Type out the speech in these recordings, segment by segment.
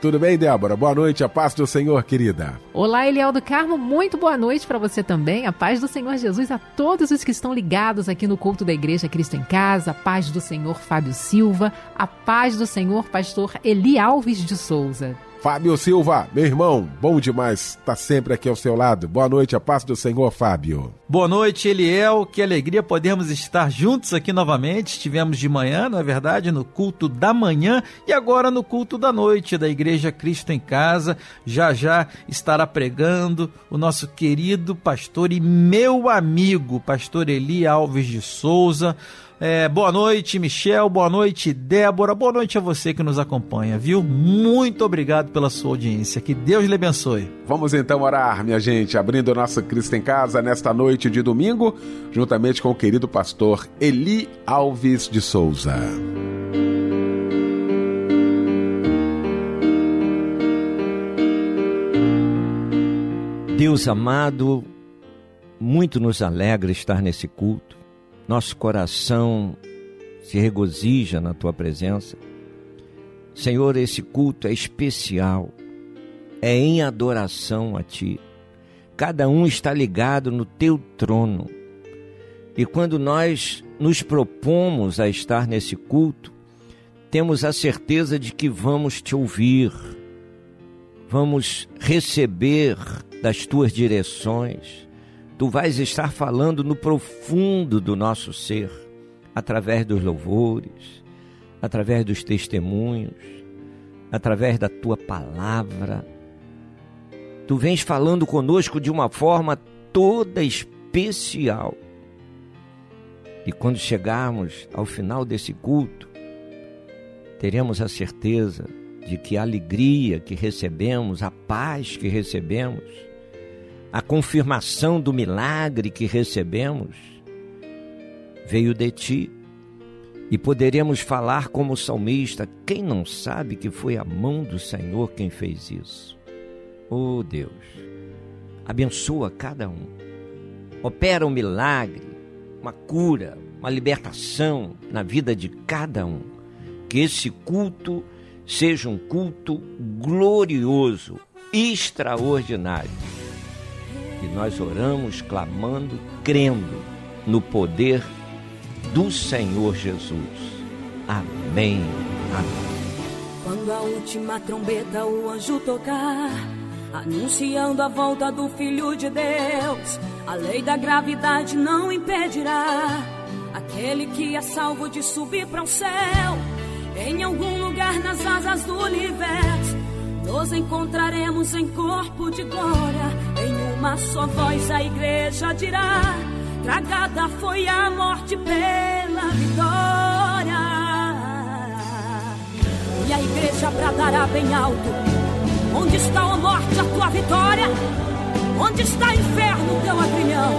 tudo bem, Débora? Boa noite, a paz do Senhor, querida. Olá, Eliel do Carmo, muito boa noite para você também. A paz do Senhor Jesus a todos os que estão ligados aqui no culto da Igreja Cristo em Casa, a paz do Senhor Fábio Silva, a paz do Senhor Pastor Eli Alves de Souza. Fábio Silva, meu irmão, bom demais estar tá sempre aqui ao seu lado. Boa noite, a paz do Senhor, Fábio. Boa noite, Eliel. Que alegria podermos estar juntos aqui novamente. Estivemos de manhã, na é verdade, no culto da manhã e agora no culto da noite da Igreja Cristo em Casa. Já já estará pregando o nosso querido pastor e meu amigo, pastor Eli Alves de Souza é, boa noite, Michel. Boa noite, Débora. Boa noite a você que nos acompanha, viu? Muito obrigado pela sua audiência. Que Deus lhe abençoe. Vamos então orar, minha gente, abrindo nossa Cristo em Casa nesta noite de domingo, juntamente com o querido pastor Eli Alves de Souza. Deus amado, muito nos alegra estar nesse culto nosso coração se regozija na tua presença. Senhor, esse culto é especial, é em adoração a ti. Cada um está ligado no teu trono. E quando nós nos propomos a estar nesse culto, temos a certeza de que vamos te ouvir, vamos receber das tuas direções tu vais estar falando no profundo do nosso ser, através dos louvores, através dos testemunhos, através da tua palavra. Tu vens falando conosco de uma forma toda especial. E quando chegarmos ao final desse culto, teremos a certeza de que a alegria que recebemos, a paz que recebemos, a confirmação do milagre que recebemos veio de ti. E poderemos falar como salmista: quem não sabe que foi a mão do Senhor quem fez isso? Oh Deus, abençoa cada um, opera um milagre, uma cura, uma libertação na vida de cada um. Que esse culto seja um culto glorioso, extraordinário e nós oramos clamando, crendo no poder do Senhor Jesus. Amém. Amém. Quando a última trombeta o anjo tocar, anunciando a volta do Filho de Deus, a lei da gravidade não impedirá aquele que é salvo de subir para o céu. Em algum lugar nas asas do universo, nos encontraremos em corpo de glória uma só voz a igreja dirá: Tragada foi a morte pela vitória. E a igreja bradará bem alto: Onde está a morte, a tua vitória? Onde está inferno, teu agrilhão?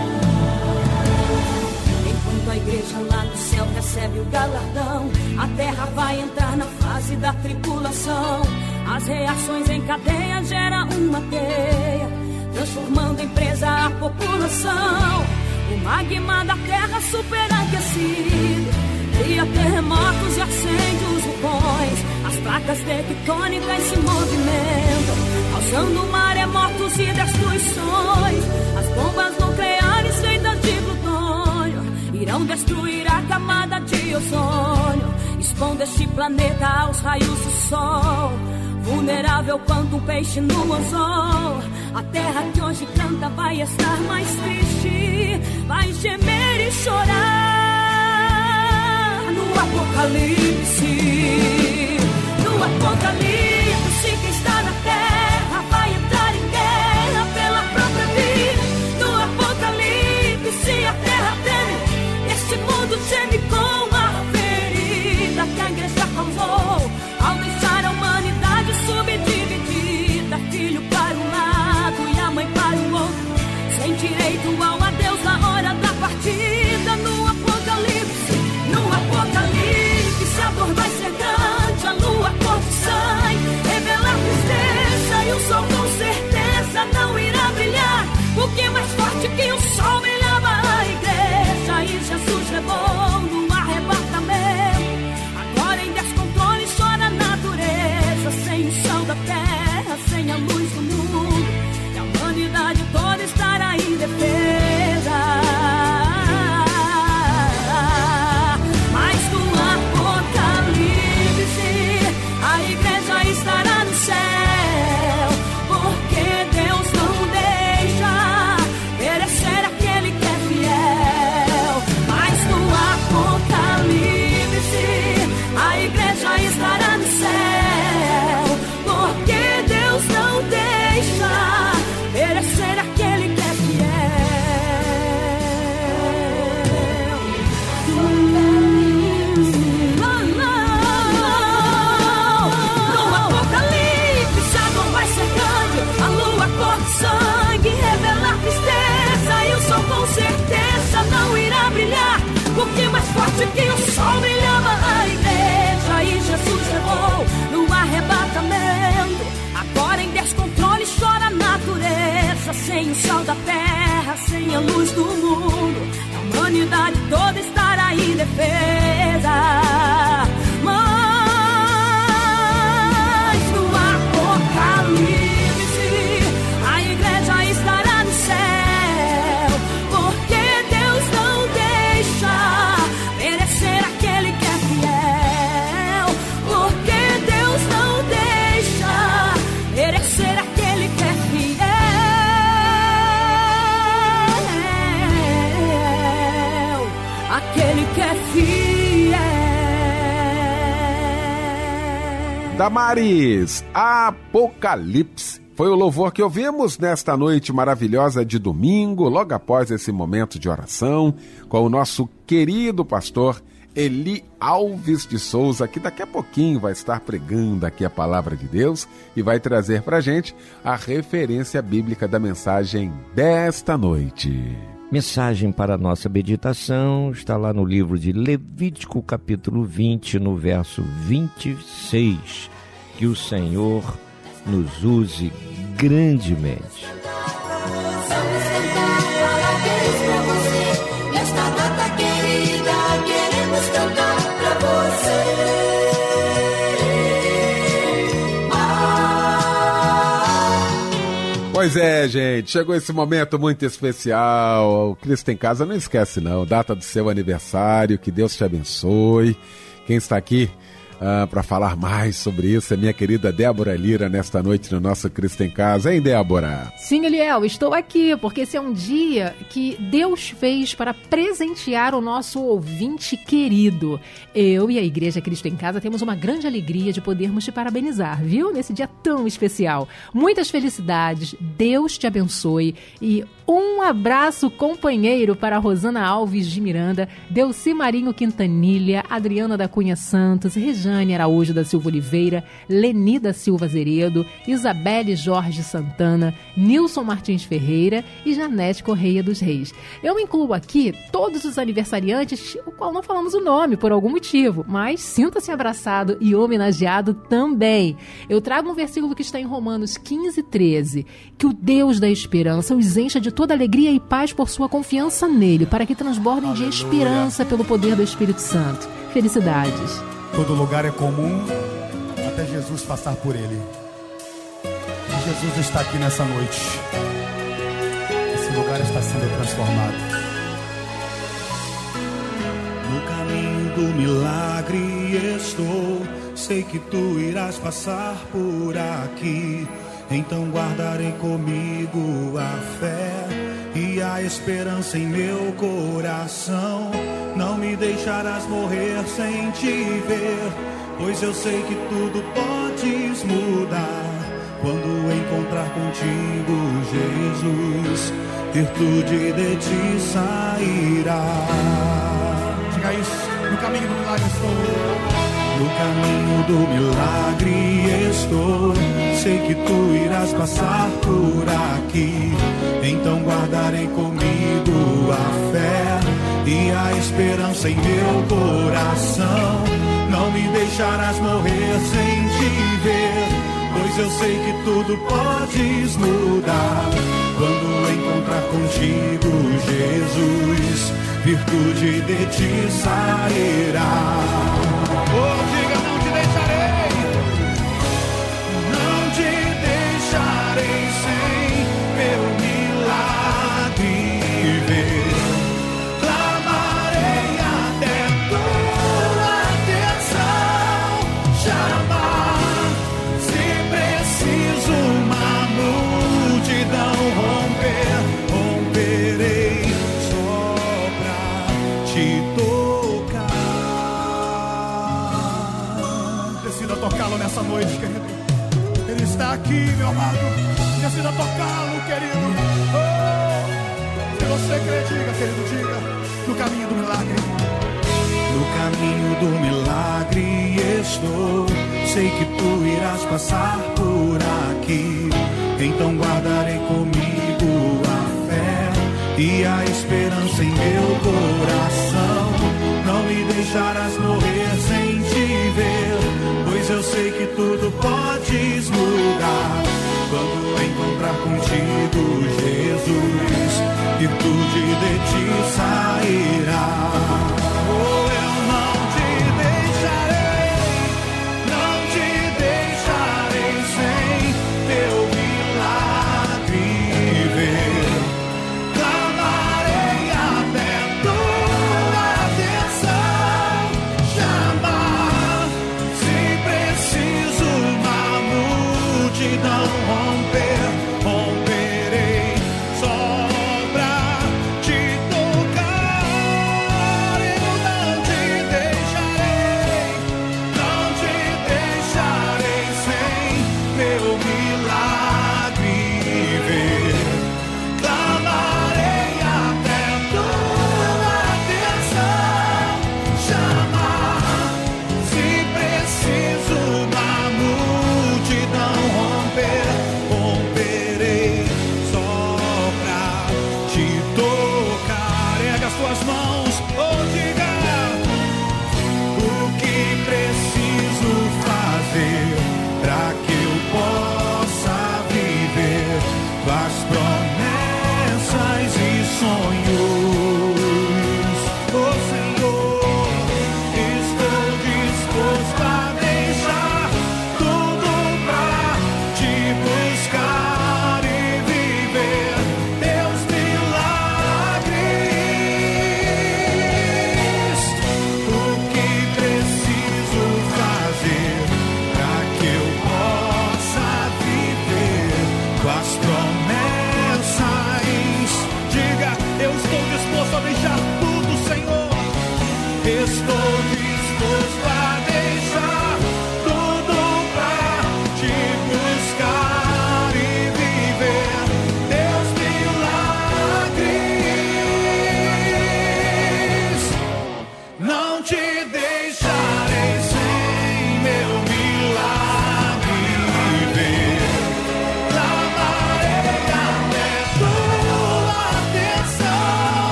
Enquanto a igreja lá no céu recebe o galardão, a terra vai entrar na fase da tribulação. As reações em cadeia geram uma teia transformando em presa a população. O magma da terra superaquecido cria terremotos e acende os vulcões. As placas tectônicas se movimentam, causando maremotos e destruições. As bombas nucleares feitas de plutônio irão destruir a camada de ozônio, expondo este planeta aos raios do sol. Vulnerável quanto um peixe no anzol. A terra que hoje canta vai estar mais triste, vai gemer e chorar no apocalipse. No apocalipse, quem está direito ao terra, sem a luz do mundo. Damares, Apocalipse. Foi o louvor que ouvimos nesta noite maravilhosa de domingo, logo após esse momento de oração, com o nosso querido pastor Eli Alves de Souza, que daqui a pouquinho vai estar pregando aqui a palavra de Deus e vai trazer para gente a referência bíblica da mensagem desta noite. Mensagem para a nossa meditação está lá no livro de Levítico, capítulo 20, no verso 26. Que o Senhor nos use grandemente. Pois é, gente, chegou esse momento muito especial. O Cristo em Casa não esquece, não. Data do seu aniversário, que Deus te abençoe. Quem está aqui para falar mais sobre isso é minha querida Débora Lira, nesta noite no nosso Cristo em Casa. Hein, Débora? Sim, Eliel, estou aqui porque esse é um dia que Deus fez para presentear o nosso ouvinte querido. Eu e a Igreja Cristo em Casa temos uma grande alegria de podermos te parabenizar, viu? Nesse dia tão especial. Muitas felicidades, Deus te abençoe e um abraço companheiro para Rosana Alves de Miranda, Delci Marinho Quintanilha, Adriana da Cunha Santos, Rejane Araújo da Silva Oliveira, Leni da Silva Azeredo, Isabelle Jorge Santana, Nilson Martins Ferreira e Janete Correia dos Reis. Eu incluo aqui todos os aniversariantes, o qual não falamos o nome por algum motivo, mas sinta-se abraçado e homenageado também. Eu trago um versículo que está em Romanos 15, 13, que o Deus da esperança os encha de toda alegria e paz por sua confiança nele, para que transbordem de esperança pelo poder do Espírito Santo. Felicidades. Todo lugar é comum, até Jesus passar por ele. E Jesus está aqui nessa noite. Esse lugar está sendo transformado. No caminho do milagre estou. Sei que tu irás passar por aqui. Então guardarei comigo a fé e a esperança em meu coração. Não me deixarás morrer sem te ver, pois eu sei que tudo podes mudar. Quando encontrar contigo, Jesus, virtude de ti sairá. Diga isso. No caminho do milagre estou. No caminho do milagre estou. Sei que tu irás passar por aqui. Então guardarei comigo a fé e a esperança em meu coração. Não me deixarás morrer sem te ver, pois eu sei que tudo podes mudar. Quando encontrar contigo, Jesus, virtude de ti sairá. Oh, tocá-lo nessa noite, querido. Ele está aqui, meu amado. Decida tocá-lo, querido. Oh, se você crê, diga, querido, diga. No caminho do milagre. No caminho do milagre estou. Sei que tu irás passar por aqui. Então guardarei comigo a fé e a esperança em meu coração. Não me deixarás morrer eu sei que tudo podes mudar. Quando encontrar contigo, Jesus, virtude de ti sairá.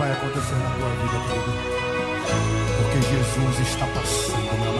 Vai acontecer na tua vida, querido. Porque Jesus está passando, meu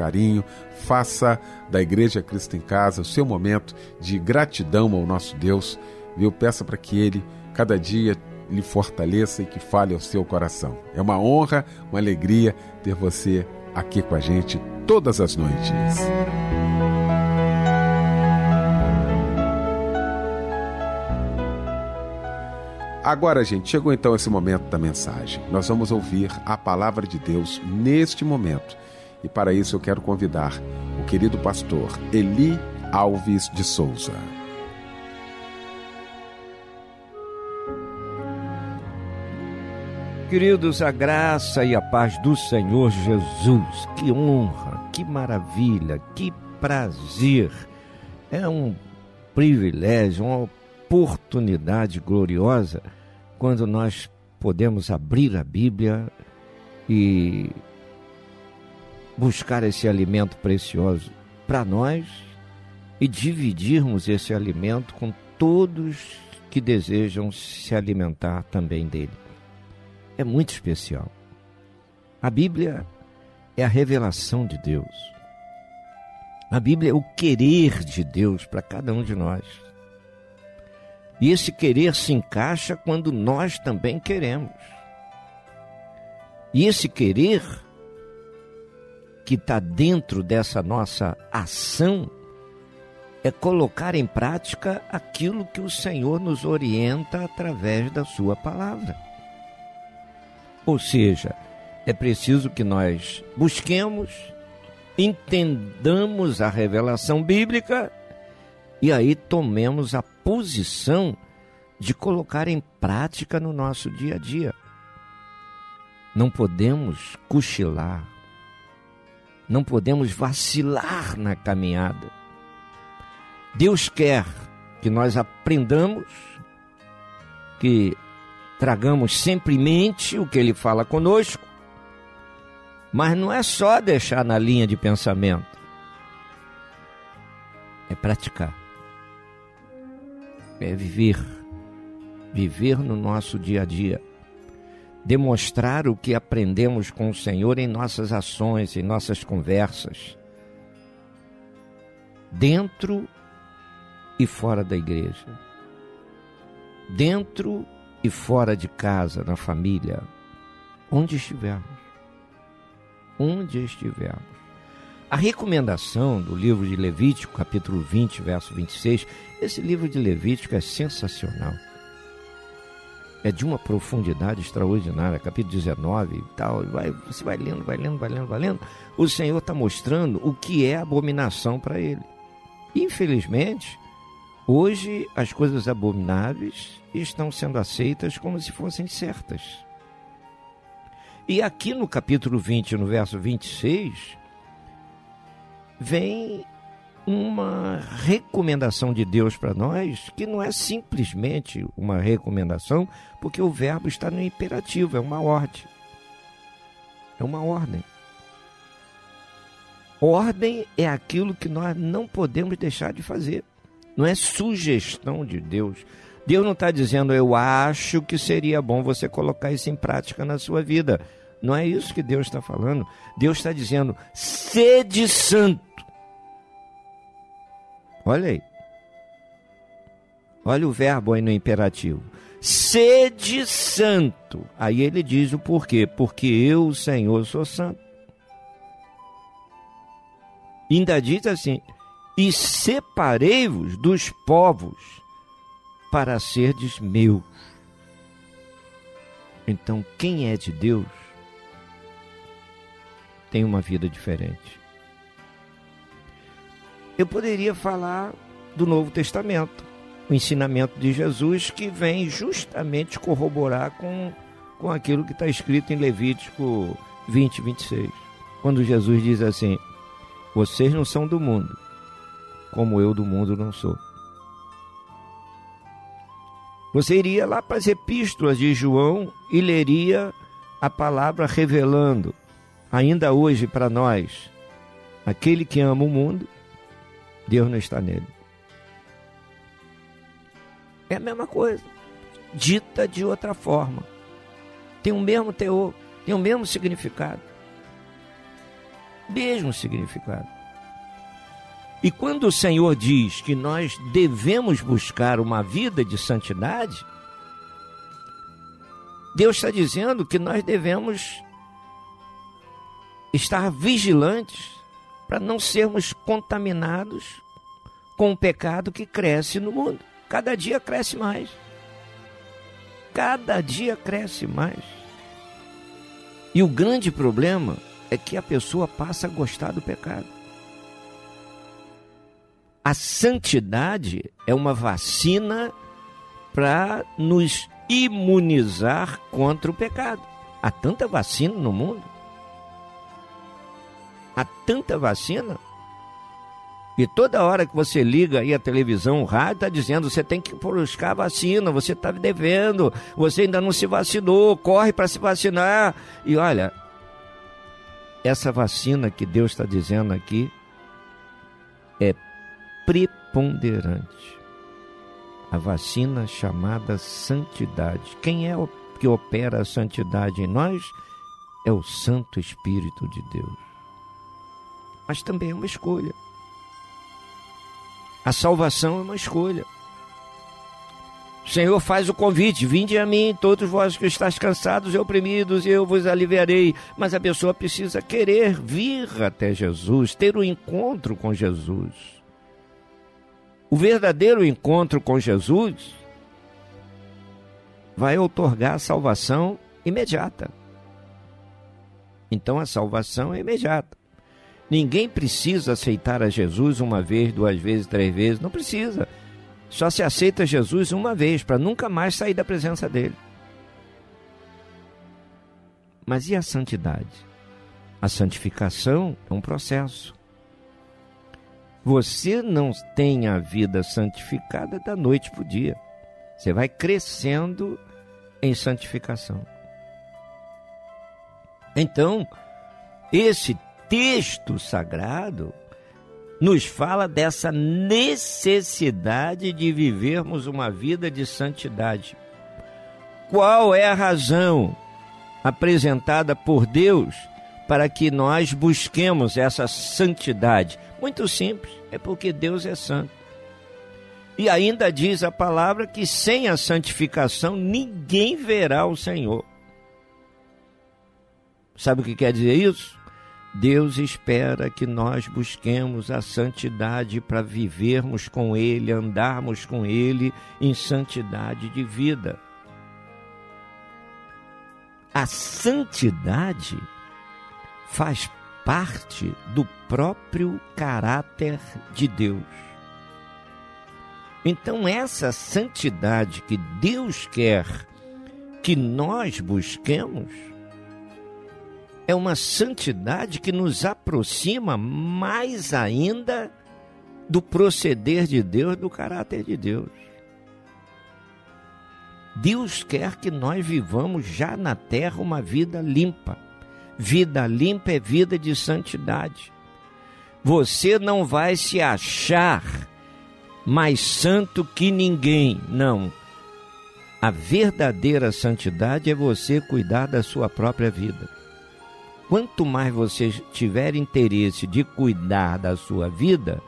carinho. Faça da Igreja Cristo em Casa o seu momento de gratidão ao nosso Deus. Viu? Peça para que Ele cada dia lhe fortaleça e que fale ao seu coração. É uma honra, uma alegria ter você aqui com a gente todas as noites. Agora, gente, chegou então esse momento da mensagem. Nós vamos ouvir a palavra de Deus neste momento. E para isso eu quero convidar o querido pastor Eli Alves de Souza. Queridos, a graça e a paz do Senhor Jesus, que honra, que maravilha, que prazer. É um privilégio, uma oportunidade gloriosa quando nós podemos abrir a Bíblia e buscar esse alimento precioso para nós e dividirmos esse alimento com todos que desejam se alimentar também dele é muito especial. A Bíblia é a revelação de Deus. A Bíblia é o querer de Deus para cada um de nós. E esse querer se encaixa quando nós também queremos. E esse querer que está dentro dessa nossa ação é colocar em prática aquilo que o Senhor nos orienta através da Sua palavra. Ou seja, é preciso que nós busquemos, entendamos a revelação bíblica e aí tomemos a posição de colocar em prática no nosso dia a dia. Não podemos cochilar, não podemos vacilar na caminhada. Deus quer que nós aprendamos que tragamos sempre em mente o que ele fala conosco, mas não é só deixar na linha de pensamento, é praticar, é viver, viver no nosso dia a dia, demonstrar o que aprendemos com o Senhor em nossas ações, em nossas conversas, dentro e fora da igreja, dentro e fora de casa, na família, onde estivermos. Onde estivermos. A recomendação do livro de Levítico, capítulo 20, verso 26, esse livro de Levítico é sensacional. É de uma profundidade extraordinária, capítulo 19 e tal. Vai, você vai lendo, vai lendo, vai lendo, vai lendo. O Senhor está mostrando o que é abominação para ele. Infelizmente, Hoje, as coisas abomináveis estão sendo aceitas como se fossem certas. E aqui no capítulo 20, no verso 26, vem uma recomendação de Deus para nós, que não é simplesmente uma recomendação, porque o verbo está no imperativo, é uma ordem. É uma ordem. Ordem é aquilo que nós não podemos deixar de fazer. Não é sugestão de Deus. Deus não está dizendo, eu acho que seria bom você colocar isso em prática na sua vida. Não é isso que Deus está falando. Deus está dizendo, sede santo. Olha aí. Olha o verbo aí no imperativo. Sede santo. Aí ele diz o porquê. Porque eu, Senhor, sou santo. Ainda diz assim: E separei-vos dos povos para serdes meus. Então, quem é de Deus tem uma vida diferente. Eu poderia falar do Novo Testamento, o ensinamento de Jesus que vem justamente corroborar com, com aquilo que está escrito em Levítico 20, 26. Quando Jesus diz assim: Vocês não são do mundo, como eu do mundo não sou. Você iria lá para as epístolas de João e leria a palavra revelando, ainda hoje para nós, aquele que ama o mundo, Deus não está nele. É a mesma coisa, dita de outra forma. Tem o mesmo teor, tem o mesmo significado. Mesmo significado. E quando o Senhor diz que nós devemos buscar uma vida de santidade, Deus está dizendo que nós devemos estar vigilantes para não sermos contaminados com o pecado que cresce no mundo. Cada dia cresce mais. Cada dia cresce mais. E o grande problema é que a pessoa passa a gostar do pecado. A santidade é uma vacina para nos imunizar contra o pecado. Há tanta vacina no mundo. Há tanta vacina. E toda hora que você liga aí a televisão, o rádio, está dizendo você tem que buscar a vacina, você está devendo, você ainda não se vacinou, corre para se vacinar. E olha, essa vacina que Deus está dizendo aqui é preponderante. A vacina chamada santidade. Quem é que opera a santidade em nós? É o Santo Espírito de Deus. Mas também é uma escolha. A salvação é uma escolha. O Senhor faz o convite: vinde a mim, todos vós que estáis cansados e oprimidos, e eu vos aliviarei. Mas a pessoa precisa querer vir até Jesus, ter o um encontro com Jesus. O verdadeiro encontro com Jesus vai otorgar a salvação imediata. Então a salvação é imediata. Ninguém precisa aceitar a Jesus uma vez, duas vezes, três vezes. Não precisa. Só se aceita Jesus uma vez, para nunca mais sair da presença dele. Mas e a santidade? A santificação é um processo. Você não tem a vida santificada da noite para o dia. Você vai crescendo em santificação. Então, esse texto sagrado nos fala dessa necessidade de vivermos uma vida de santidade. Qual é a razão apresentada por Deus para que nós busquemos essa santidade? Muito simples, é porque Deus é santo. E ainda diz a palavra que sem a santificação ninguém verá o Senhor. Sabe o que quer dizer isso? Deus espera que nós busquemos a santidade para vivermos com Ele, andarmos com Ele em santidade de vida. A santidade faz parte do próprio caráter de Deus. Então, essa santidade que Deus quer que nós busquemos, é uma santidade que nos aproxima mais ainda do proceder de Deus, do caráter de Deus. Deus quer que nós vivamos já na terra uma vida limpa. Vida limpa é vida de santidade. Você não vai se achar mais santo que ninguém, não. A verdadeira santidade é você cuidar da sua própria vida quanto mais você tiver interesse de cuidar da sua vida,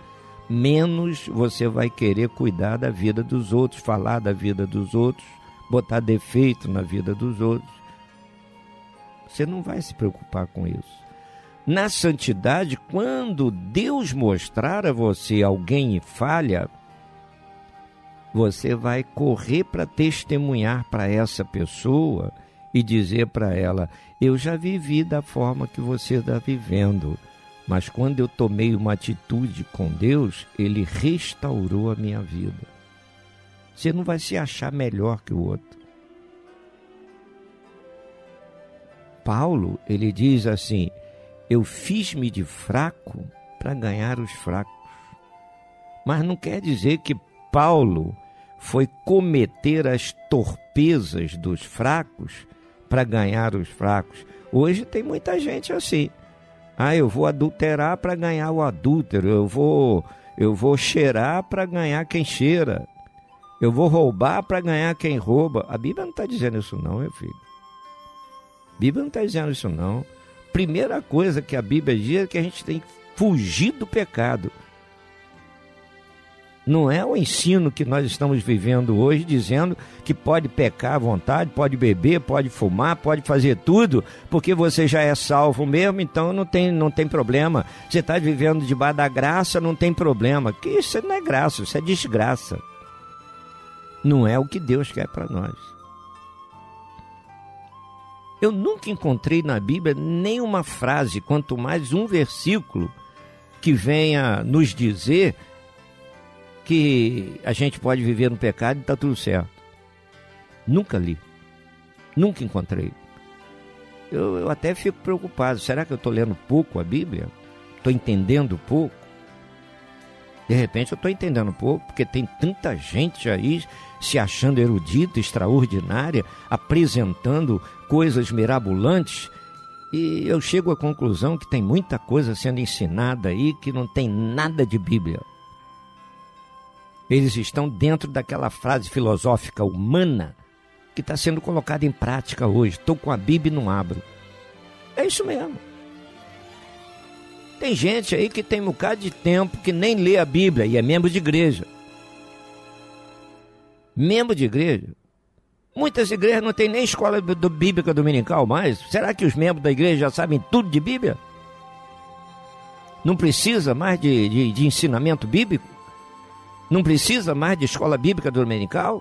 menos você vai querer cuidar da vida dos outros, falar da vida dos outros, botar defeito na vida dos outros. Você não vai se preocupar com isso. Na santidade, quando Deus mostrar a você alguém em falha, você vai correr para testemunhar para essa pessoa e dizer para ela: Eu já vivi da forma que você está vivendo, mas quando eu tomei uma atitude com Deus, Ele restaurou a minha vida. Você não vai se achar melhor que o outro. Paulo, ele diz assim: Eu fiz-me de fraco para ganhar os fracos. Mas não quer dizer que Paulo foi cometer as torpezas dos fracos para ganhar os fracos. Hoje tem muita gente assim. Ah, eu vou adulterar para ganhar o adúltero, eu vou eu vou cheirar para ganhar quem cheira. Eu vou roubar para ganhar quem rouba. A Bíblia não está dizendo isso não, meu filho. A Bíblia não está dizendo isso não. Primeira coisa que a Bíblia diz é que a gente tem que fugir do pecado. Não é o ensino que nós estamos vivendo hoje, dizendo que pode pecar à vontade, pode beber, pode fumar, pode fazer tudo, porque você já é salvo mesmo, então não tem, não tem problema. Você está vivendo debaixo da graça, não tem problema. Que isso não é graça, isso é desgraça. Não é o que Deus quer para nós. Eu nunca encontrei na Bíblia nenhuma frase, quanto mais um versículo, que venha nos dizer que a gente pode viver no pecado e está tudo certo. Nunca li. Nunca encontrei. Eu, eu até fico preocupado. Será que eu estou lendo pouco a Bíblia? Estou entendendo pouco? De repente eu estou entendendo pouco, porque tem tanta gente aí se achando erudita, extraordinária, apresentando coisas mirabolantes. E eu chego à conclusão que tem muita coisa sendo ensinada aí que não tem nada de Bíblia. Eles estão dentro daquela frase filosófica humana que está sendo colocada em prática hoje. Estou com a Bíblia e não abro. É isso mesmo. Tem gente aí que tem um bocado de tempo que nem lê a Bíblia e é membro de igreja. Membro de igreja. Muitas igrejas não têm nem escola do bíblica dominical mais. Será que os membros da igreja já sabem tudo de Bíblia? Não precisa mais de, de, de ensinamento bíblico? Não precisa mais de escola bíblica dominical?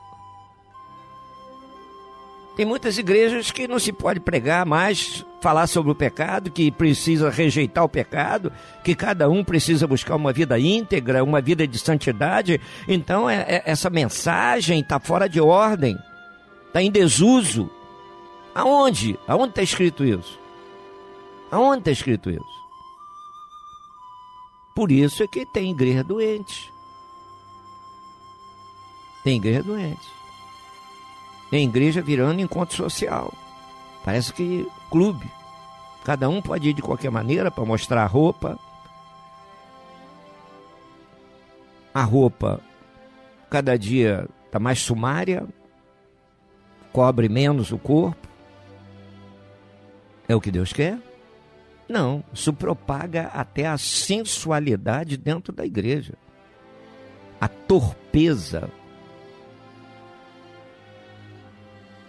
Tem muitas igrejas que não se pode pregar mais, falar sobre o pecado, que precisa rejeitar o pecado, que cada um precisa buscar uma vida íntegra, uma vida de santidade. Então é, é, essa mensagem está fora de ordem, está em desuso. Aonde? Aonde está escrito isso? Aonde está escrito isso? Por isso é que tem igreja doente. Tem igreja doente. Tem igreja virando encontro social. Parece que clube. Cada um pode ir de qualquer maneira para mostrar a roupa. A roupa cada dia está mais sumária, cobre menos o corpo. É o que Deus quer? Não, isso propaga até a sensualidade dentro da igreja. A torpeza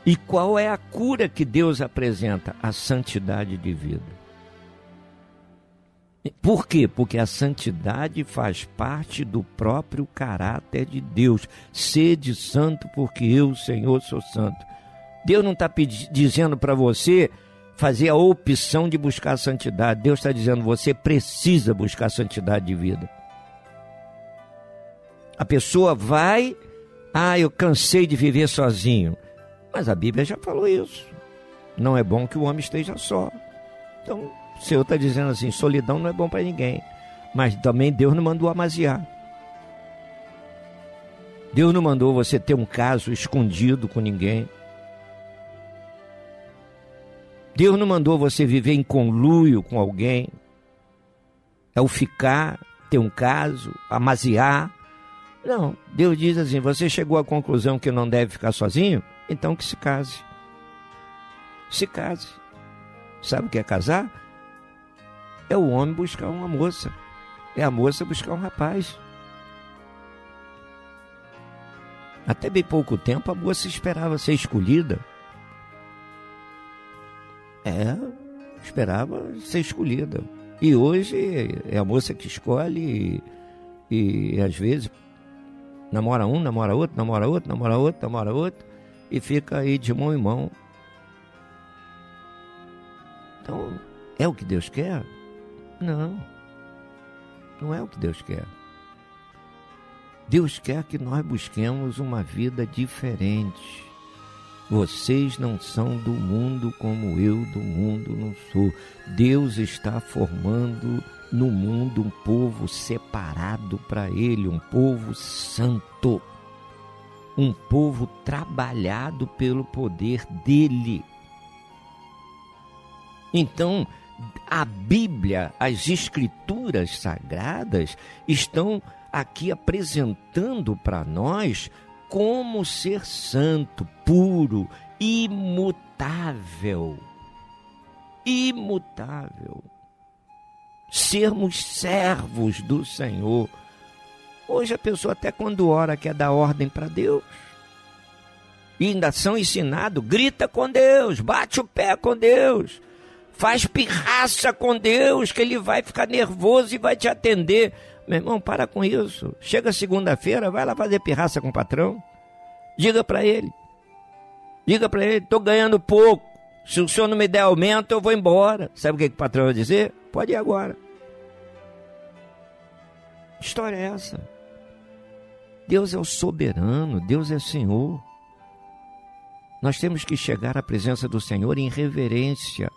E qual é a cura que Deus apresenta? A santidade de vida. Por quê? Porque a santidade faz parte do próprio caráter de Deus. Sede santo, porque eu, Senhor, sou santo. Deus não está dizendo para você fazer a opção de buscar a santidade. Deus está dizendo você precisa buscar a santidade de vida. A pessoa vai, ah, eu cansei de viver sozinho. Mas a Bíblia já falou isso. Não é bom que o homem esteja só. Então, o Senhor está dizendo assim: solidão não é bom para ninguém. Mas também Deus não mandou amaziar. Deus não mandou você ter um caso escondido com ninguém. Deus não mandou você viver em conluio com alguém. É o ficar, ter um caso, amaziar. Não, Deus diz assim: você chegou à conclusão que não deve ficar sozinho? Então que se case. Se case. Sabe o que é casar? É o homem buscar uma moça. É a moça buscar um rapaz. Até bem pouco tempo a moça esperava ser escolhida. É, esperava ser escolhida. E hoje é a moça que escolhe e, e às vezes namora um, namora outro, namora outro, namora outro, namora outro e fica aí de mão em mão. Então, é o que Deus quer? Não. Não é o que Deus quer. Deus quer que nós busquemos uma vida diferente. Vocês não são do mundo como eu do mundo não sou. Deus está formando no mundo um povo separado para Ele, um povo santo, um povo trabalhado pelo poder dele. Então, a Bíblia, as Escrituras sagradas estão aqui apresentando para nós como ser santo, puro, imutável. Imutável. Sermos servos do Senhor. Hoje a pessoa até quando ora quer dar ordem para Deus. E ainda são ensinados, grita com Deus, bate o pé com Deus, faz pirraça com Deus, que ele vai ficar nervoso e vai te atender. Meu irmão, para com isso. Chega segunda-feira, vai lá fazer pirraça com o patrão. Diga para ele. Diga para ele, estou ganhando pouco. Se o senhor não me der aumento, eu vou embora. Sabe o que, que o patrão vai dizer? Pode ir agora. História é essa. Deus é o soberano, Deus é Senhor. Nós temos que chegar à presença do Senhor em reverência.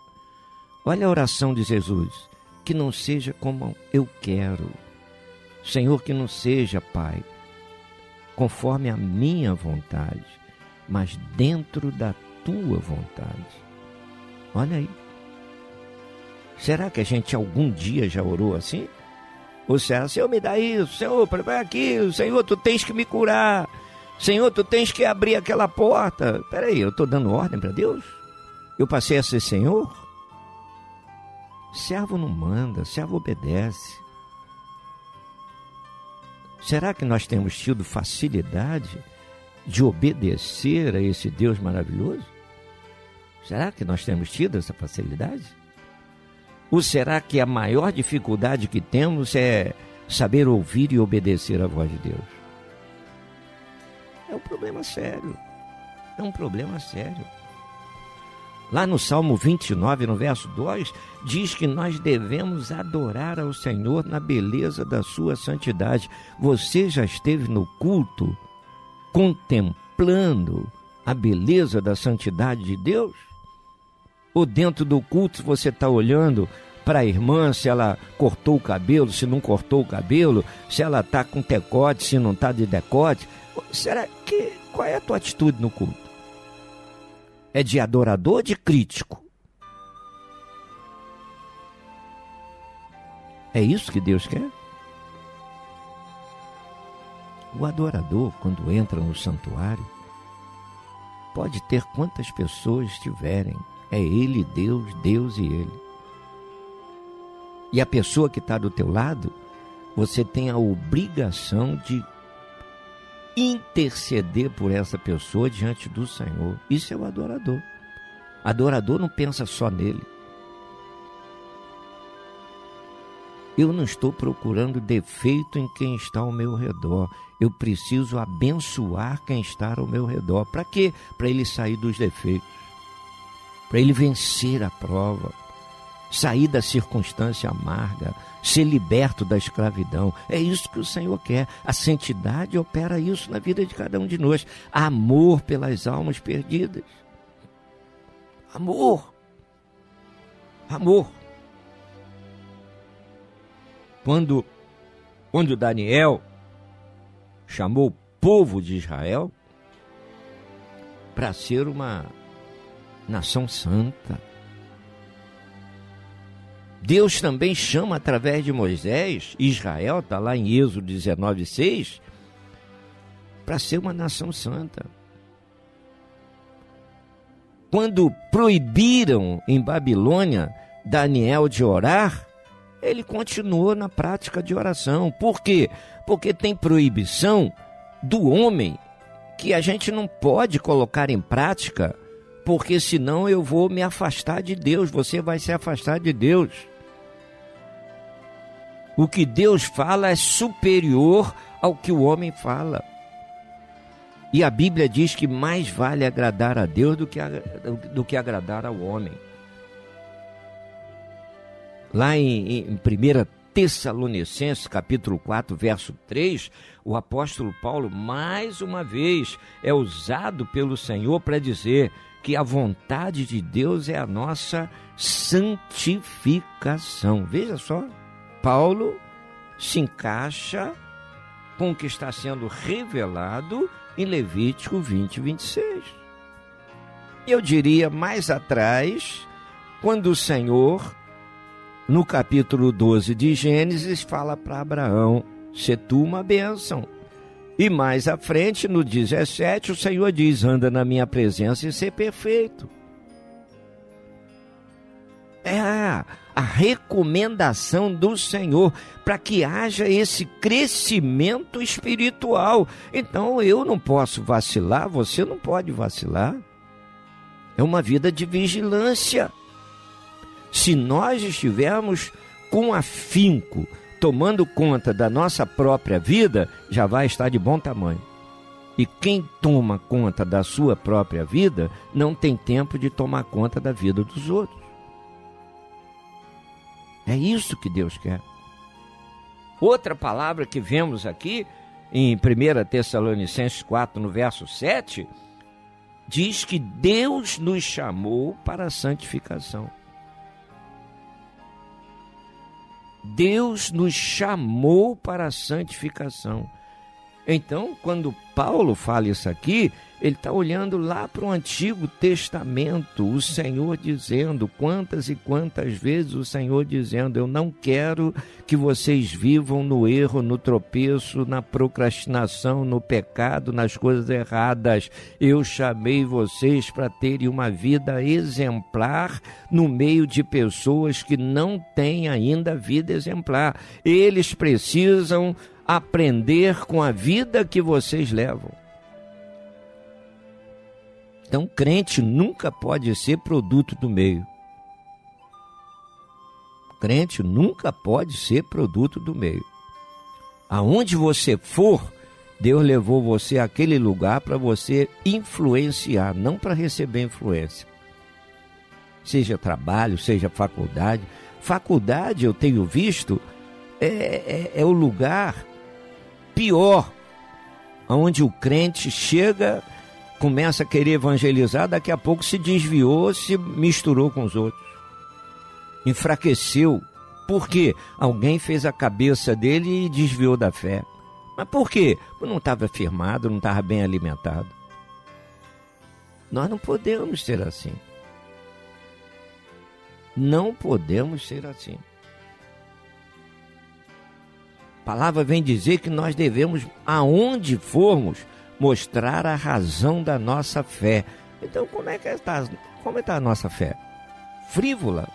Olha a oração de Jesus. Que não seja como eu quero Senhor, que não seja, Pai, conforme a minha vontade, mas dentro da tua vontade. Olha aí. Será que a gente algum dia já orou assim? Ou será, Senhor, me dá isso, Senhor, vai aqui, Senhor, tu tens que me curar, Senhor, tu tens que abrir aquela porta. Peraí, eu estou dando ordem para Deus? Eu passei a ser Senhor? Servo não manda, servo obedece. Será que nós temos tido facilidade de obedecer a esse Deus maravilhoso? Será que nós temos tido essa facilidade? Ou será que a maior dificuldade que temos é saber ouvir e obedecer a voz de Deus? É um problema sério. É um problema sério. Lá no Salmo 29, no verso 2, diz que nós devemos adorar ao Senhor na beleza da sua santidade. Você já esteve no culto contemplando a beleza da santidade de Deus? Ou dentro do culto você está olhando para a irmã se ela cortou o cabelo, se não cortou o cabelo, se ela está com decote, se não está de decote? Será que qual é a tua atitude no culto? É de adorador ou de crítico? É isso que Deus quer? O adorador, quando entra no santuário, pode ter quantas pessoas tiverem. É ele, Deus, Deus e ele. E a pessoa que está do teu lado, você tem a obrigação de interceder por essa pessoa diante do Senhor. Isso é o adorador. Adorador não pensa só nele. Eu não estou procurando defeito em quem está ao meu redor. Eu preciso abençoar quem está ao meu redor. Para quê? Para ele sair dos defeitos. Para ele vencer a prova sair da circunstância amarga, ser liberto da escravidão. É isso que o Senhor quer. A santidade opera isso na vida de cada um de nós. Amor pelas almas perdidas. Amor. Amor. Quando, quando Daniel chamou o povo de Israel para ser uma nação santa, Deus também chama através de Moisés, Israel, está lá em Êxodo 19, 6, para ser uma nação santa. Quando proibiram em Babilônia Daniel de orar, ele continuou na prática de oração. Por quê? Porque tem proibição do homem que a gente não pode colocar em prática, porque senão eu vou me afastar de Deus, você vai se afastar de Deus. O que Deus fala é superior ao que o homem fala. E a Bíblia diz que mais vale agradar a Deus do que, do que agradar ao homem. Lá em, em 1 Tessalonicenses, capítulo 4, verso 3, o apóstolo Paulo, mais uma vez, é usado pelo Senhor para dizer que a vontade de Deus é a nossa santificação. Veja só, Paulo se encaixa com o que está sendo revelado em Levítico 20, 26. Eu diria mais atrás, quando o Senhor, no capítulo 12 de Gênesis, fala para Abraão: se tu uma bênção. E mais à frente, no 17, o Senhor diz: anda na minha presença e ser perfeito. É a, a recomendação do Senhor para que haja esse crescimento espiritual. Então eu não posso vacilar, você não pode vacilar. É uma vida de vigilância. Se nós estivermos com afinco, tomando conta da nossa própria vida, já vai estar de bom tamanho. E quem toma conta da sua própria vida não tem tempo de tomar conta da vida dos outros. É isso que Deus quer. Outra palavra que vemos aqui em 1 Tessalonicenses 4, no verso 7, diz que Deus nos chamou para a santificação. Deus nos chamou para a santificação. Então, quando Paulo fala isso aqui, ele está olhando lá para o Antigo Testamento, o Senhor dizendo, quantas e quantas vezes o Senhor dizendo: Eu não quero que vocês vivam no erro, no tropeço, na procrastinação, no pecado, nas coisas erradas. Eu chamei vocês para terem uma vida exemplar no meio de pessoas que não têm ainda vida exemplar. Eles precisam aprender com a vida que vocês levam. Então, crente nunca pode ser produto do meio. Crente nunca pode ser produto do meio. Aonde você for, Deus levou você àquele lugar para você influenciar, não para receber influência. Seja trabalho, seja faculdade. Faculdade, eu tenho visto, é, é, é o lugar pior, onde o crente chega, começa a querer evangelizar, daqui a pouco se desviou, se misturou com os outros, enfraqueceu. Por quê? Alguém fez a cabeça dele e desviou da fé. Mas por quê? Porque não estava firmado, não estava bem alimentado. Nós não podemos ser assim. Não podemos ser assim palavra vem dizer que nós devemos, aonde formos, mostrar a razão da nossa fé. Então, como é que está, como está a nossa fé? Frívola?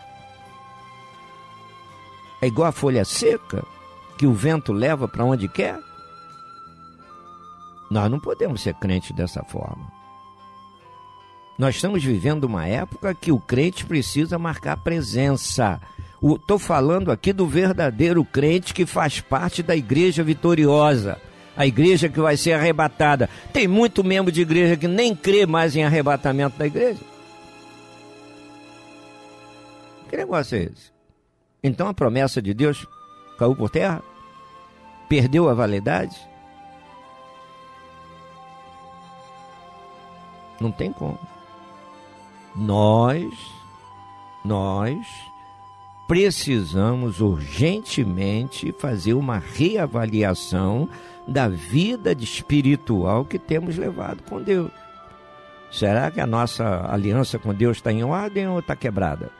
É igual a folha seca que o vento leva para onde quer? Nós não podemos ser crentes dessa forma. Nós estamos vivendo uma época que o crente precisa marcar presença. Estou falando aqui do verdadeiro crente que faz parte da igreja vitoriosa. A igreja que vai ser arrebatada. Tem muito membro de igreja que nem crê mais em arrebatamento da igreja. Que negócio é esse? Então a promessa de Deus caiu por terra? Perdeu a validade? Não tem como. Nós, nós precisamos urgentemente fazer uma reavaliação da vida espiritual que temos levado com Deus. Será que a nossa aliança com Deus está em ordem ou está quebrada?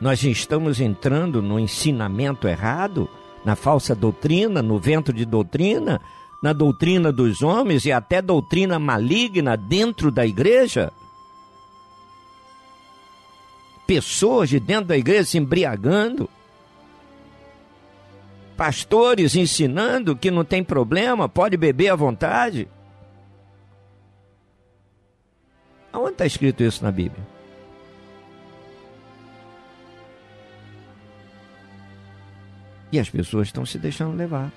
Nós estamos entrando no ensinamento errado, na falsa doutrina, no vento de doutrina, na doutrina dos homens e até doutrina maligna dentro da igreja? Pessoas de dentro da igreja se embriagando, pastores ensinando que não tem problema, pode beber à vontade. Aonde está escrito isso na Bíblia? E as pessoas estão se deixando levar.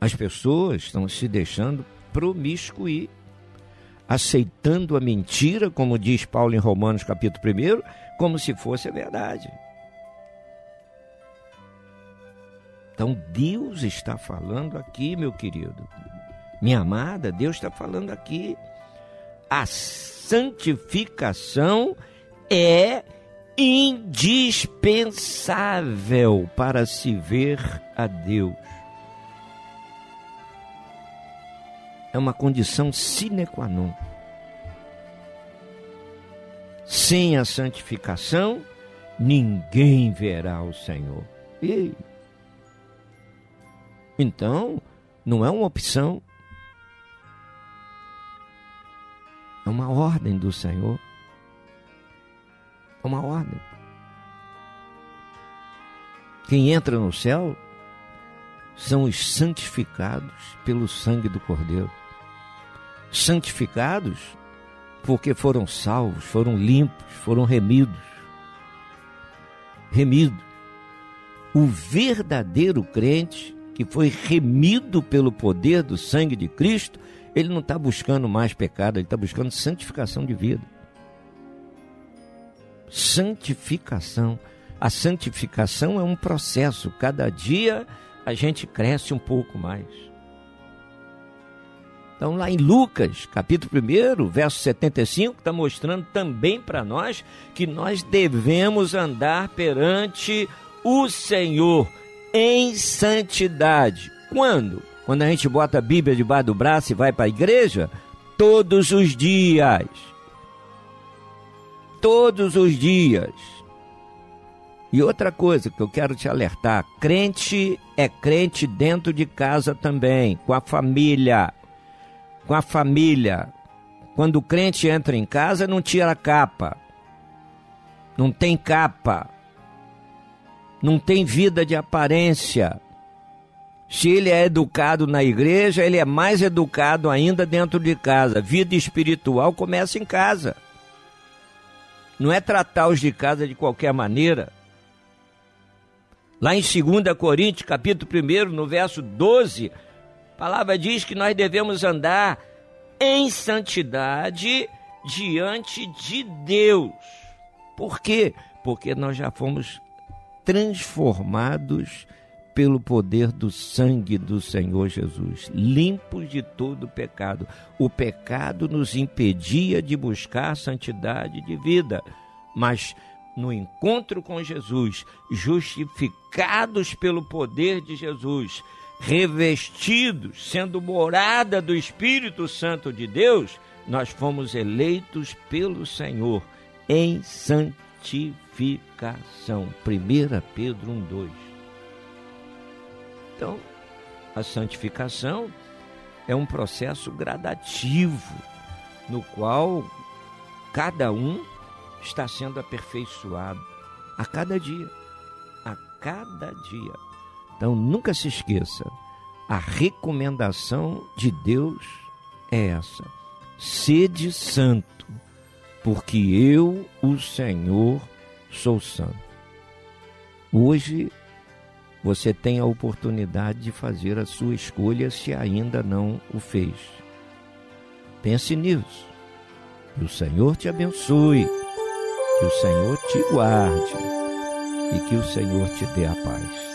As pessoas estão se deixando promiscuir, aceitando a mentira, como diz Paulo em Romanos capítulo 1, como se fosse a verdade. Então Deus está falando aqui, meu querido. Minha amada, Deus está falando aqui. A santificação é indispensável para se ver a Deus. É uma condição sine qua non. Sem a santificação, ninguém verá o Senhor. E então, não é uma opção, é uma ordem do Senhor. É uma ordem. Quem entra no céu são os santificados pelo sangue do Cordeiro. Santificados porque foram salvos, foram limpos, foram remidos. Remido. O verdadeiro crente que foi remido pelo poder do sangue de Cristo, ele não está buscando mais pecado, ele está buscando santificação de vida santificação. A santificação é um processo, cada dia a gente cresce um pouco mais. Então, lá em Lucas, capítulo 1, verso 75, está mostrando também para nós que nós devemos andar perante o Senhor em santidade. Quando? Quando a gente bota a Bíblia debaixo do braço e vai para a igreja? Todos os dias todos os dias. E outra coisa que eu quero te alertar: crente é crente dentro de casa também, com a família. Com a família. Quando o crente entra em casa, não tira a capa. Não tem capa. Não tem vida de aparência. Se ele é educado na igreja, ele é mais educado ainda dentro de casa. Vida espiritual começa em casa. Não é tratar os de casa de qualquer maneira. Lá em 2 Coríntios, capítulo 1, no verso 12, a palavra diz que nós devemos andar em santidade diante de Deus. Por quê? Porque nós já fomos transformados pelo poder do sangue do Senhor Jesus, limpos de todo pecado. O pecado nos impedia de buscar santidade de vida, mas no encontro com Jesus, justificados pelo poder de Jesus, revestidos, sendo morada do Espírito Santo de Deus, nós fomos eleitos pelo Senhor em santificação. 1 Pedro 1:2. Então, a santificação é um processo gradativo, no qual cada um está sendo aperfeiçoado a cada dia. A cada dia. Então, nunca se esqueça: a recomendação de Deus é essa: sede santo, porque eu, o Senhor, sou santo. Hoje você tem a oportunidade de fazer a sua escolha se ainda não o fez. Pense nisso. Que o Senhor te abençoe, que o Senhor te guarde e que o Senhor te dê a paz.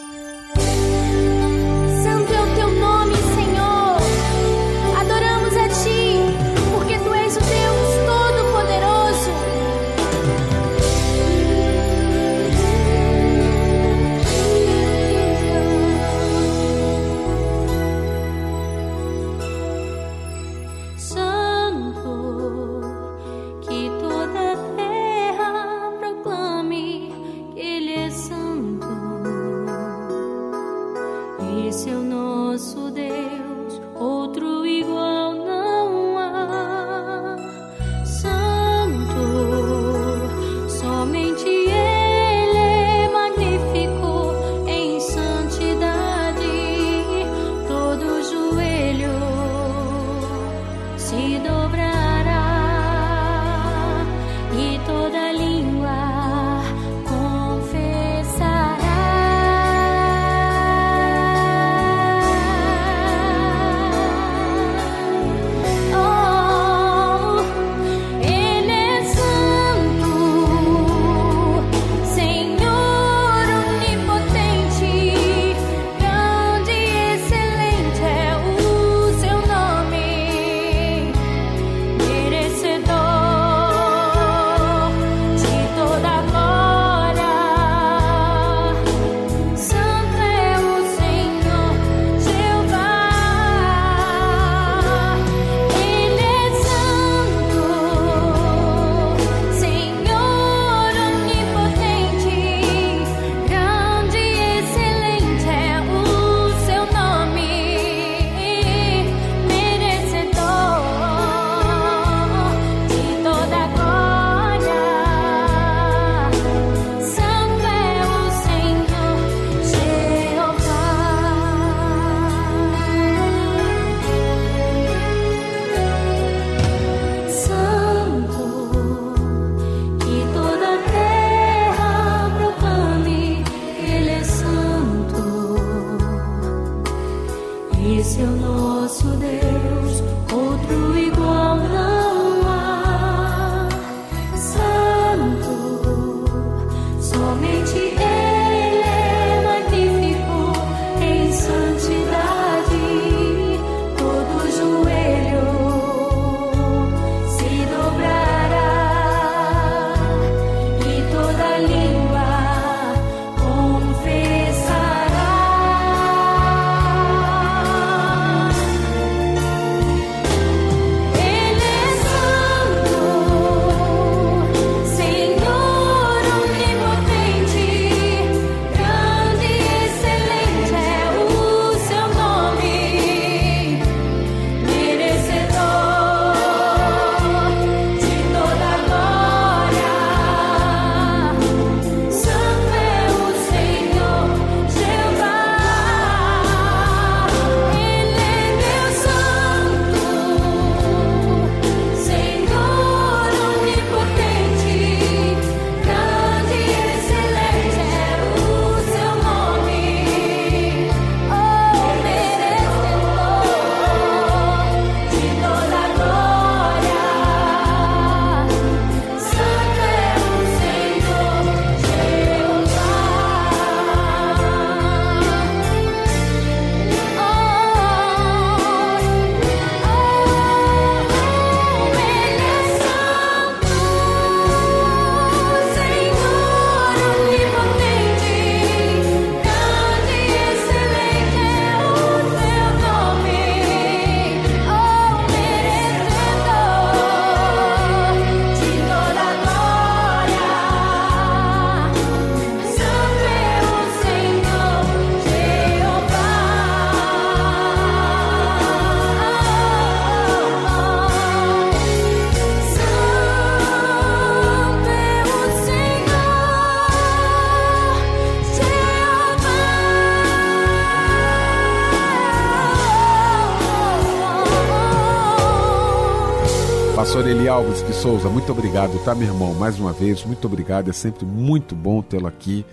Pastor Eli Alves de Souza, muito obrigado, tá, meu irmão? Mais uma vez, muito obrigado. É sempre muito bom tê-lo aqui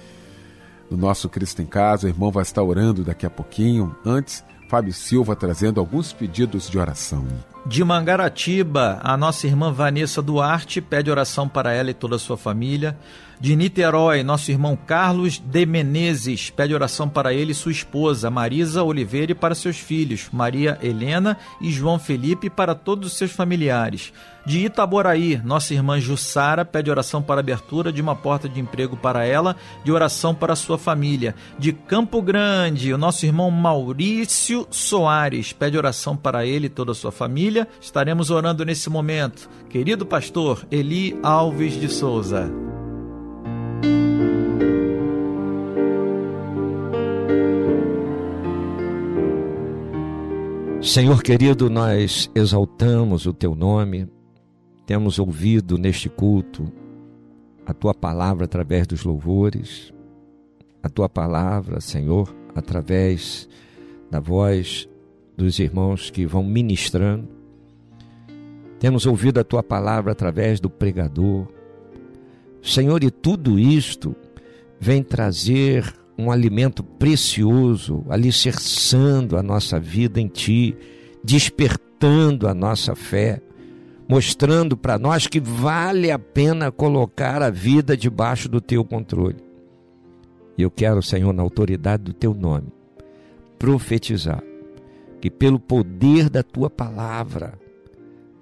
no nosso Cristo em Casa. O irmão vai estar orando daqui a pouquinho. Antes, Fábio Silva trazendo alguns pedidos de oração. De Mangaratiba, a nossa irmã Vanessa Duarte pede oração para ela e toda a sua família. De Niterói, nosso irmão Carlos de Menezes pede oração para ele e sua esposa, Marisa Oliveira, e para seus filhos, Maria Helena e João Felipe, e para todos os seus familiares. De Itaboraí, nossa irmã Jussara pede oração para abertura de uma porta de emprego para ela, de oração para sua família. De Campo Grande, o nosso irmão Maurício Soares pede oração para ele e toda a sua família. Estaremos orando nesse momento. Querido pastor Eli Alves de Souza. Senhor querido, nós exaltamos o teu nome, temos ouvido neste culto a tua palavra através dos louvores, a tua palavra, Senhor, através da voz dos irmãos que vão ministrando. Temos ouvido a tua palavra através do pregador. Senhor, e tudo isto vem trazer um alimento precioso, alicerçando a nossa vida em Ti, despertando a nossa fé, mostrando para nós que vale a pena colocar a vida debaixo do Teu controle. E eu quero, Senhor, na autoridade do Teu nome, profetizar que pelo poder da Tua palavra,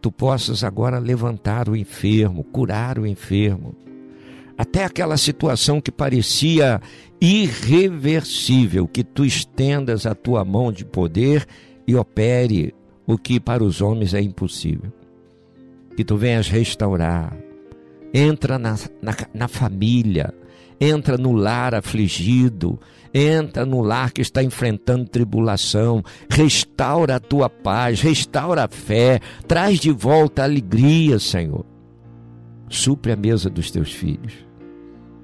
Tu possas agora levantar o enfermo, curar o enfermo, até aquela situação que parecia irreversível, que tu estendas a tua mão de poder e opere o que para os homens é impossível. Que tu venhas restaurar, entra na, na, na família, entra no lar afligido, entra no lar que está enfrentando tribulação, restaura a tua paz, restaura a fé, traz de volta a alegria, Senhor. Supre a mesa dos teus filhos.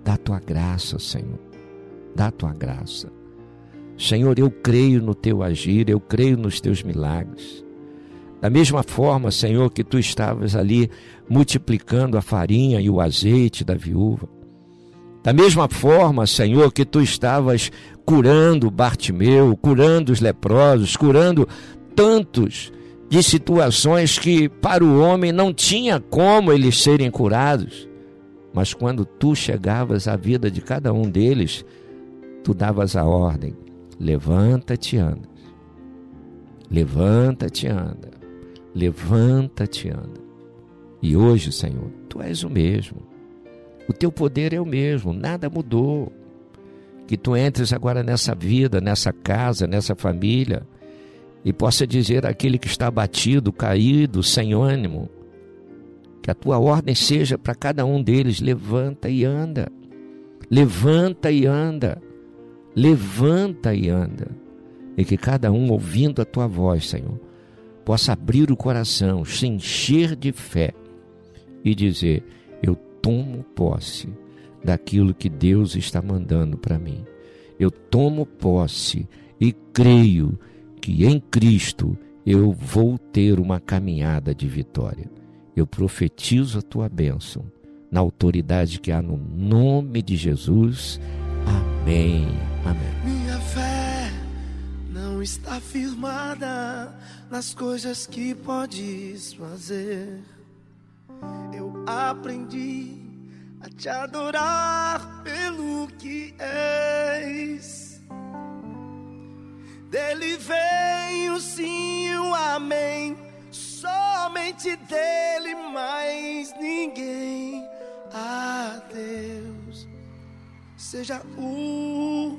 Dá tua graça, Senhor. Dá a tua graça. Senhor, eu creio no teu agir, eu creio nos teus milagres. Da mesma forma, Senhor, que tu estavas ali multiplicando a farinha e o azeite da viúva. Da mesma forma, Senhor, que tu estavas curando Bartimeu, curando os leprosos, curando tantos de situações que para o homem não tinha como eles serem curados. Mas quando tu chegavas à vida de cada um deles, tu davas a ordem: levanta-te, anda. Levanta-te, anda. Levanta-te, anda. E hoje, Senhor, tu és o mesmo. O teu poder é o mesmo, nada mudou. Que tu entres agora nessa vida, nessa casa, nessa família e possa dizer àquele que está abatido, caído, sem ânimo: que a tua ordem seja para cada um deles: levanta e anda. Levanta e anda. Levanta e anda. E que cada um, ouvindo a tua voz, Senhor, possa abrir o coração, se encher de fé e dizer: Eu tomo posse daquilo que Deus está mandando para mim. Eu tomo posse e creio que em Cristo eu vou ter uma caminhada de vitória eu profetizo a tua bênção, na autoridade que há no nome de Jesus. Amém. Amém. Minha fé não está firmada nas coisas que podes fazer. Eu aprendi a te adorar pelo que és. Dele vem o sim, o amém somente dele, mais ninguém. A Deus seja o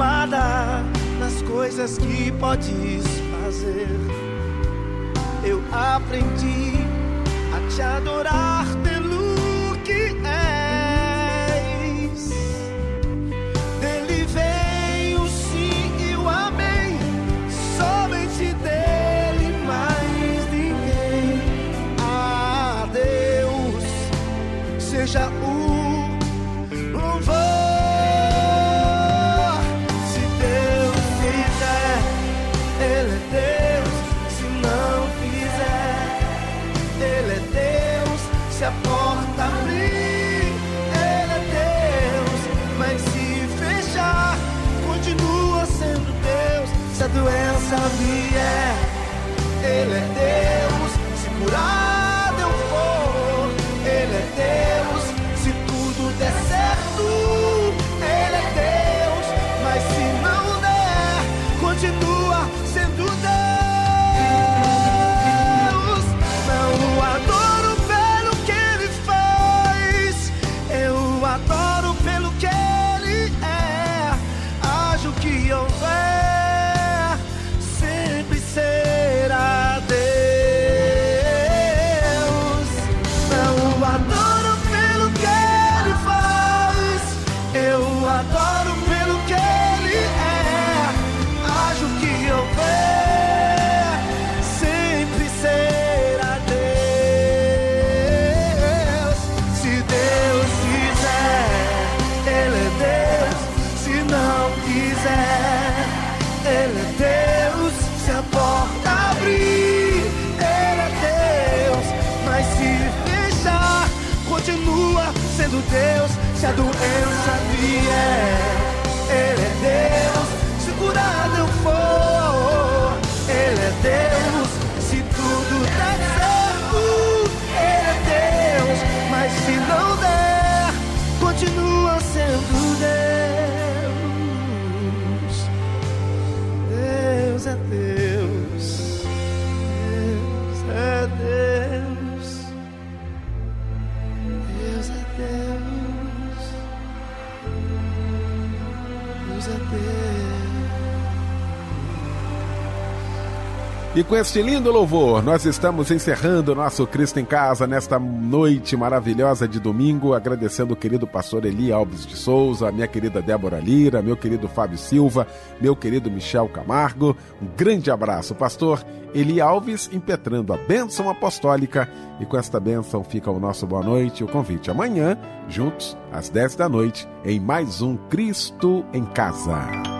firmada nas coisas que podes fazer. Eu aprendi a te adorar pelo vier, Ele é Deus. E com este lindo louvor, nós estamos encerrando o nosso Cristo em Casa nesta noite maravilhosa de domingo, agradecendo o querido pastor Eli Alves de Souza, a minha querida Débora Lira, meu querido Fábio Silva, meu querido Michel Camargo. Um grande abraço, pastor Eli Alves, impetrando a bênção apostólica. E com esta bênção fica o nosso boa noite e o convite amanhã, juntos, às 10 da noite, em mais um Cristo em Casa.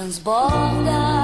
Transborda